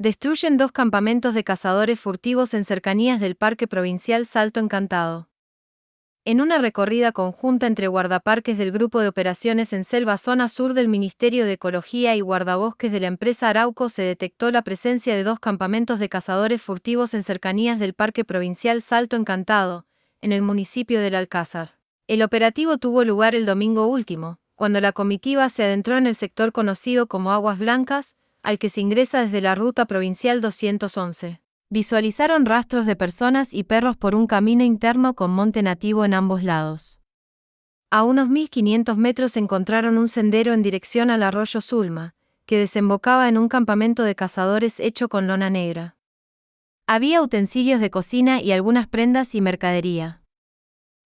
Destruyen dos campamentos de cazadores furtivos en cercanías del Parque Provincial Salto Encantado. En una recorrida conjunta entre guardaparques del Grupo de Operaciones en Selva Zona Sur del Ministerio de Ecología y guardabosques de la empresa Arauco se detectó la presencia de dos campamentos de cazadores furtivos en cercanías del Parque Provincial Salto Encantado, en el municipio del Alcázar. El operativo tuvo lugar el domingo último, cuando la comitiva se adentró en el sector conocido como Aguas Blancas, al que se ingresa desde la ruta provincial 211. Visualizaron rastros de personas y perros por un camino interno con monte nativo en ambos lados. A unos 1500 metros encontraron un sendero en dirección al arroyo Zulma, que desembocaba en un campamento de cazadores hecho con lona negra. Había utensilios de cocina y algunas prendas y mercadería.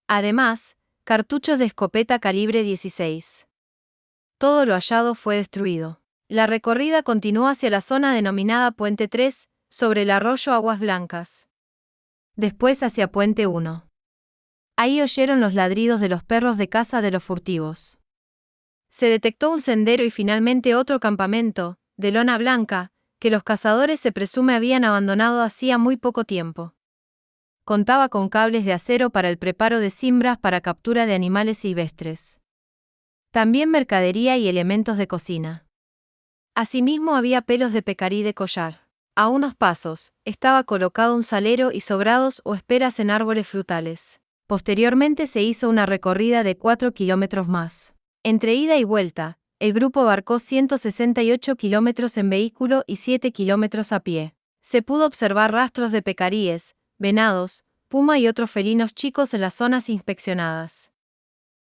Además, cartuchos de escopeta calibre 16. Todo lo hallado fue destruido. La recorrida continuó hacia la zona denominada Puente 3, sobre el arroyo Aguas Blancas. Después hacia Puente 1. Ahí oyeron los ladridos de los perros de caza de los furtivos. Se detectó un sendero y finalmente otro campamento, de lona blanca, que los cazadores se presume habían abandonado hacía muy poco tiempo. Contaba con cables de acero para el preparo de cimbras para captura de animales silvestres. También mercadería y elementos de cocina. Asimismo había pelos de pecarí de collar. A unos pasos, estaba colocado un salero y sobrados o esperas en árboles frutales. Posteriormente se hizo una recorrida de 4 kilómetros más. Entre ida y vuelta, el grupo abarcó 168 kilómetros en vehículo y 7 kilómetros a pie. Se pudo observar rastros de pecaríes, venados, puma y otros felinos chicos en las zonas inspeccionadas.